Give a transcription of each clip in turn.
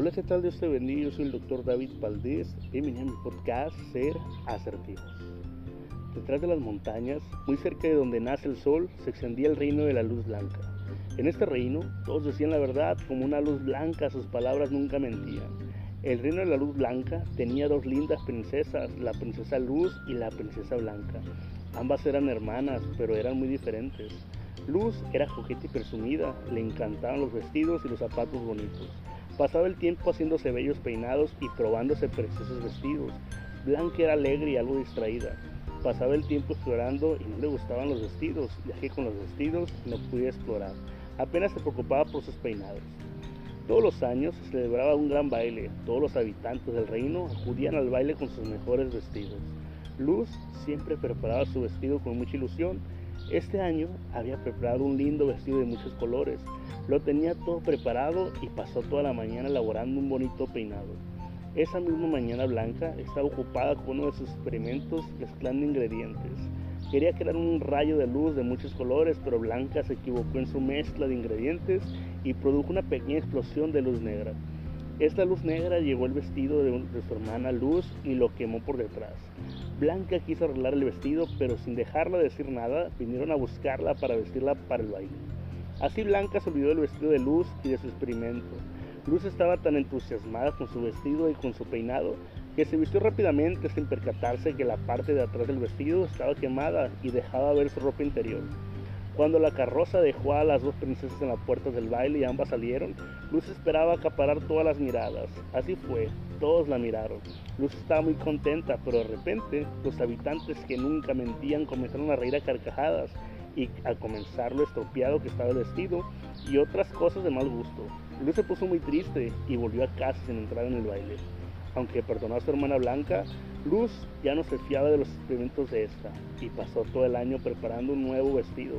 Hola, ¿qué tal? Dios te bendiga. Yo soy el doctor David Valdés. Bienvenido a mi podcast Ser Asertivos. Detrás de las montañas, muy cerca de donde nace el sol, se extendía el reino de la luz blanca. En este reino, todos decían la verdad como una luz blanca, sus palabras nunca mentían. El reino de la luz blanca tenía dos lindas princesas, la princesa Luz y la princesa Blanca. Ambas eran hermanas, pero eran muy diferentes. Luz era coqueta y presumida, le encantaban los vestidos y los zapatos bonitos. Pasaba el tiempo haciéndose bellos peinados y probándose preciosos vestidos. Blanca era alegre y algo distraída. Pasaba el tiempo explorando y no le gustaban los vestidos, ya que con los vestidos no podía explorar. Apenas se preocupaba por sus peinados. Todos los años se celebraba un gran baile. Todos los habitantes del reino acudían al baile con sus mejores vestidos. Luz siempre preparaba su vestido con mucha ilusión. Este año había preparado un lindo vestido de muchos colores. Lo tenía todo preparado y pasó toda la mañana elaborando un bonito peinado. Esa misma mañana Blanca estaba ocupada con uno de sus experimentos mezclando ingredientes. Quería crear un rayo de luz de muchos colores, pero Blanca se equivocó en su mezcla de ingredientes y produjo una pequeña explosión de luz negra. Esta luz negra llegó al vestido de, su hermana Luz y lo quemó por detrás. Blanca quiso arreglar el vestido, pero sin dejarla decir nada, vinieron a buscarla para vestirla para el baile. Así Blanca se olvidó del vestido de Luz y de su experimento. Luz estaba tan entusiasmada con su vestido y con su peinado que se vistió rápidamente sin percatarse que la parte de atrás del vestido estaba quemada y dejaba ver su ropa interior. Cuando la carroza dejó a las dos princesas en las puertas del baile y ambas salieron, Luz esperaba acaparar todas las miradas. Así fue, todos la miraron. Luz estaba muy contenta, pero de repente los habitantes que nunca mentían comenzaron a reír a carcajadas y a comenzar lo estropeado que estaba el vestido y otras cosas de mal gusto. Luz se puso muy triste y volvió a casa sin entrar en el baile. Aunque perdonó a su hermana Blanca, Luz ya no se fiaba de los experimentos de esta y pasó todo el año preparando un nuevo vestido.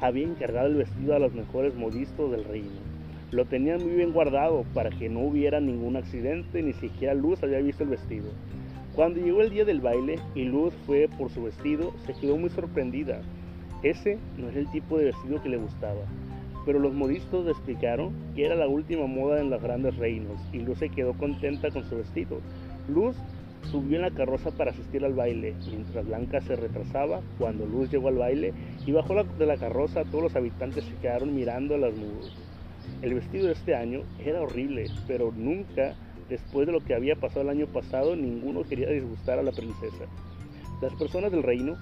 Había encargado el vestido a los mejores modistos del reino. Lo tenían muy bien guardado para que no hubiera ningún accidente, ni siquiera Luz había visto el vestido. Cuando llegó el día del baile y Luz fue por su vestido, se quedó muy sorprendida. Ese no es el tipo de vestido que le gustaba. Pero los modistas le explicaron que era la última moda en los grandes reinos y Luz se quedó contenta con su vestido. Luz subió en la carroza para asistir al baile, mientras Blanca se retrasaba cuando Luz llegó al baile y bajó de la carroza todos los habitantes se quedaron mirando a las nubes. El vestido de este año era horrible, pero nunca, después de lo que había pasado el año pasado, ninguno quería disgustar a la princesa. Las personas del reino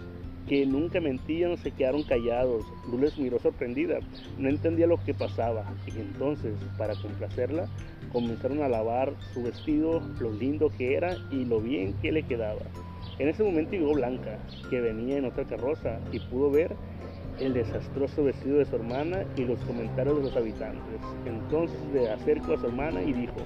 que nunca mentían se quedaron callados. Luz les miró sorprendida, no entendía lo que pasaba y entonces, para complacerla, comenzaron a lavar su vestido, lo lindo que era y lo bien que le quedaba. En ese momento llegó Blanca, que venía en otra carroza y pudo ver el desastroso vestido de su hermana y los comentarios de los habitantes. Entonces le acercó a su hermana y dijo,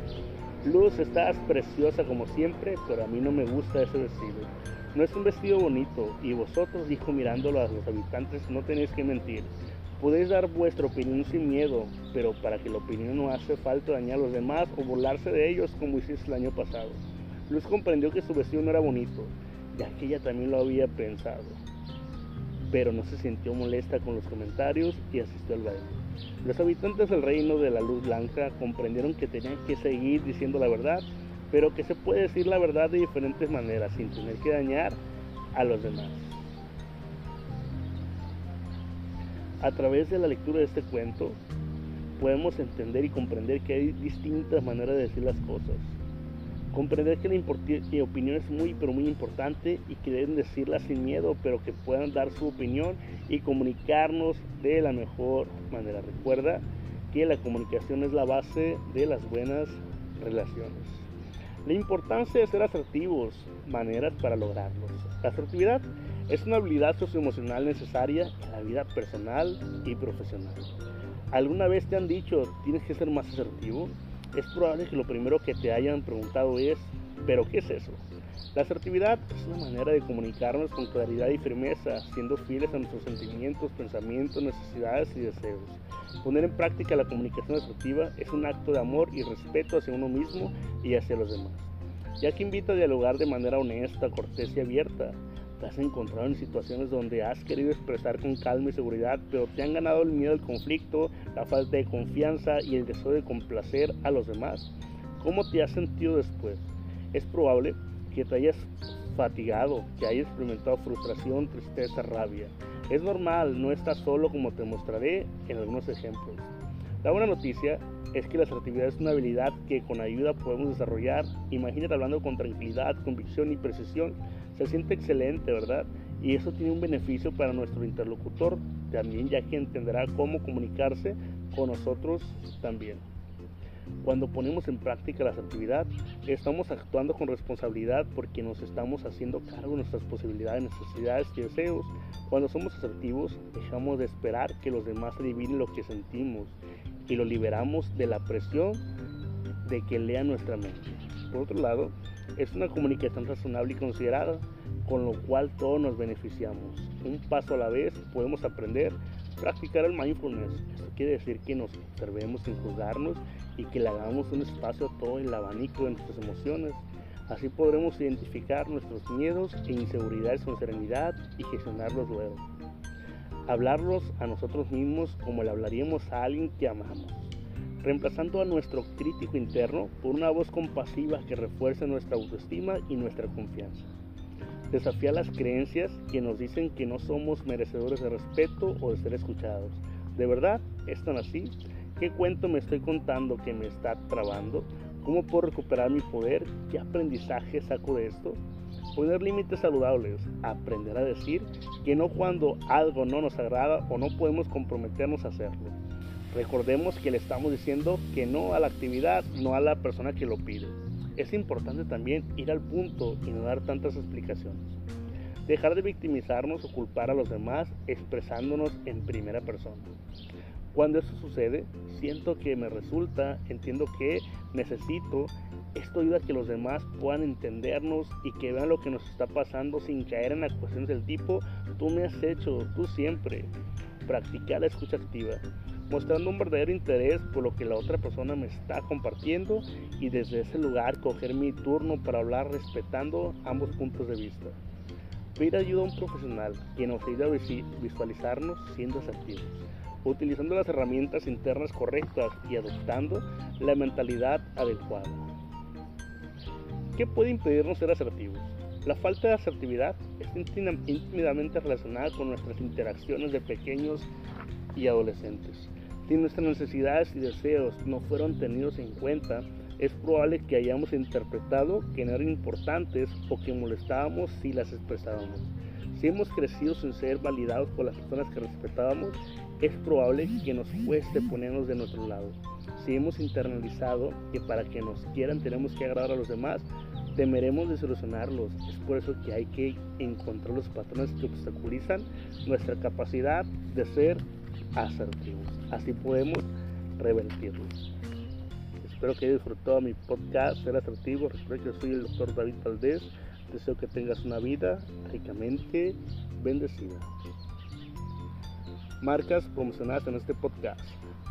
Luz, estás preciosa como siempre, pero a mí no me gusta ese vestido. No es un vestido bonito y vosotros, dijo mirándolo a los habitantes, no tenéis que mentir. Podéis dar vuestra opinión sin miedo, pero para que la opinión no hace falta dañar a los demás o burlarse de ellos como hiciste el año pasado. Luz comprendió que su vestido no era bonito, ya que ella también lo había pensado, pero no se sintió molesta con los comentarios y asistió al baile. Los habitantes del reino de la luz blanca comprendieron que tenían que seguir diciendo la verdad pero que se puede decir la verdad de diferentes maneras sin tener que dañar a los demás. A través de la lectura de este cuento podemos entender y comprender que hay distintas maneras de decir las cosas. Comprender que la opinión es muy pero muy importante y que deben decirla sin miedo, pero que puedan dar su opinión y comunicarnos de la mejor manera. Recuerda que la comunicación es la base de las buenas relaciones. La importancia de ser asertivos, maneras para lograrlos. La asertividad es una habilidad socioemocional necesaria en la vida personal y profesional. ¿Alguna vez te han dicho tienes que ser más asertivo? Es probable que lo primero que te hayan preguntado es, ¿pero qué es eso? La asertividad es una manera de comunicarnos con claridad y firmeza, siendo fieles a nuestros sentimientos, pensamientos, necesidades y deseos. Poner en práctica la comunicación asertiva es un acto de amor y respeto hacia uno mismo y hacia los demás, ya que invita a dialogar de manera honesta, cortés y abierta. Te has encontrado en situaciones donde has querido expresar con calma y seguridad, pero te han ganado el miedo al conflicto, la falta de confianza y el deseo de complacer a los demás. ¿Cómo te has sentido después? Es probable que te hayas fatigado, que hayas experimentado frustración, tristeza, rabia. Es normal, no estás solo como te mostraré en algunos ejemplos. La buena noticia es que la asertividad es una habilidad que con ayuda podemos desarrollar. Imagínate hablando con tranquilidad, convicción y precisión. Se siente excelente, ¿verdad? Y eso tiene un beneficio para nuestro interlocutor también, ya que entenderá cómo comunicarse con nosotros también. Cuando ponemos en práctica la asertividad, estamos actuando con responsabilidad porque nos estamos haciendo cargo de nuestras posibilidades, necesidades y deseos. Cuando somos asertivos, dejamos de esperar que los demás adivinen lo que sentimos y lo liberamos de la presión de que lean nuestra mente. Por otro lado, es una comunicación razonable y considerada, con lo cual todos nos beneficiamos. Un paso a la vez podemos aprender practicar el mindfulness. Esto quiere decir que nos observemos sin juzgarnos y que le hagamos un espacio a todo el abanico de nuestras emociones. Así podremos identificar nuestros miedos e inseguridades con serenidad y gestionarlos luego. Hablarlos a nosotros mismos como le hablaríamos a alguien que amamos, reemplazando a nuestro crítico interno por una voz compasiva que refuerce nuestra autoestima y nuestra confianza. Desafiar las creencias que nos dicen que no somos merecedores de respeto o de ser escuchados. ¿De verdad es tan así? ¿Qué cuento me estoy contando que me está trabando? ¿Cómo puedo recuperar mi poder? ¿Qué aprendizaje saco de esto? Poner límites saludables, aprender a decir que no cuando algo no nos agrada o no podemos comprometernos a hacerlo. Recordemos que le estamos diciendo que no a la actividad, no a la persona que lo pide. Es importante también ir al punto y no dar tantas explicaciones. Dejar de victimizarnos o culpar a los demás expresándonos en primera persona. Cuando eso sucede, siento que me resulta, entiendo que necesito, esto ayuda a que los demás puedan entendernos y que vean lo que nos está pasando sin caer en las cuestiones del tipo, tú me has hecho, tú siempre. Practicar la escucha activa, mostrando un verdadero interés por lo que la otra persona me está compartiendo y desde ese lugar coger mi turno para hablar respetando ambos puntos de vista. Pedir ayuda a un profesional que nos ayude a visualizarnos siendo asertivos utilizando las herramientas internas correctas y adoptando la mentalidad adecuada. ¿Qué puede impedirnos ser asertivos? La falta de asertividad está íntimamente relacionada con nuestras interacciones de pequeños y adolescentes. Si nuestras necesidades y deseos no fueron tenidos en cuenta, es probable que hayamos interpretado que no eran importantes o que molestábamos si las expresábamos. Si hemos crecido sin ser validados por las personas que respetábamos, es probable que nos cueste ponernos de nuestro lado. Si hemos internalizado que para que nos quieran tenemos que agradar a los demás, temeremos desilusionarlos. Es por eso que hay que encontrar los patrones que obstaculizan nuestra capacidad de ser asertivos. Así podemos revertirlos. Espero que hayas disfrutado mi podcast Ser Asertivo. Recuerda que soy el doctor David Valdés. Deseo que tengas una vida ricamente bendecida marcas promocionadas en este podcast.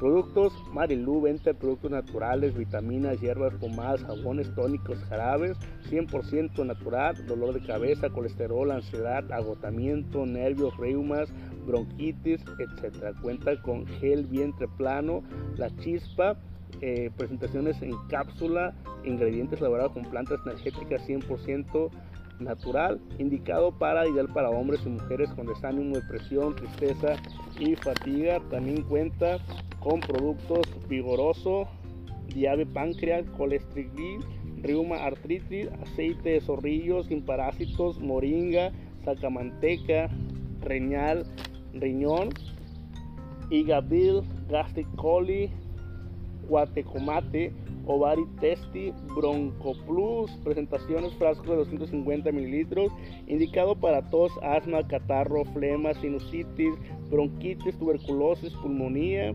Productos Marilu, venta productos naturales, vitaminas, hierbas, pomadas, jabones, tónicos, jarabes, 100% natural, dolor de cabeza, colesterol, ansiedad, agotamiento, nervios, reumas, bronquitis, etc. Cuenta con gel vientre plano, la chispa, eh, presentaciones en cápsula, ingredientes elaborados con plantas energéticas 100% natural, indicado para ideal para hombres y mujeres con desánimo, depresión, tristeza y fatiga. También cuenta con productos vigoroso, diabe páncreas, colesterol, reuma, artritis, aceite de zorrillo sin parásitos, moringa, sacamanteca, reñal, riñón, igabil, gastric coli, guatecomate, Ovari Testi Bronco Plus, presentaciones frasco de 250 mililitros, indicado para tos, asma, catarro, flema, sinusitis, bronquitis, tuberculosis, pulmonía.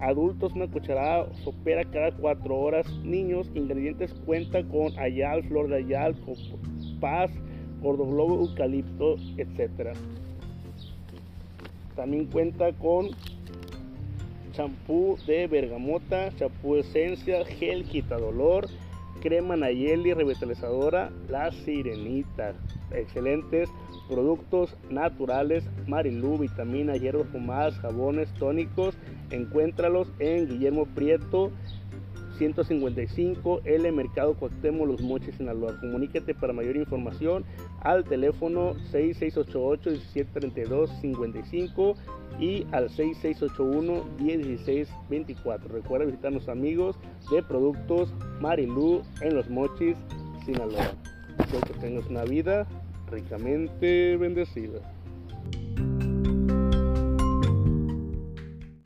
Adultos una cucharada sopera cada 4 horas. Niños, ingredientes cuenta con ayal, flor de ayal, paz, gordoglobo, eucalipto, etc. También cuenta con champú de bergamota, champú esencia, gel quita dolor, crema Nayeli revitalizadora, la sirenita. Excelentes productos naturales, Marilú, vitamina, hierbas fumadas, jabones, tónicos. Encuéntralos en Guillermo Prieto 155 L Mercado Cuauhtémoc Los Mochis Sinaloa. Comuníquete para mayor información al teléfono 6688 1732 55 y al 6681 1016 24. Recuerda visitar a nuestros amigos de Productos Marilú en Los Mochis Sinaloa. Espero que tengas una vida ricamente bendecida.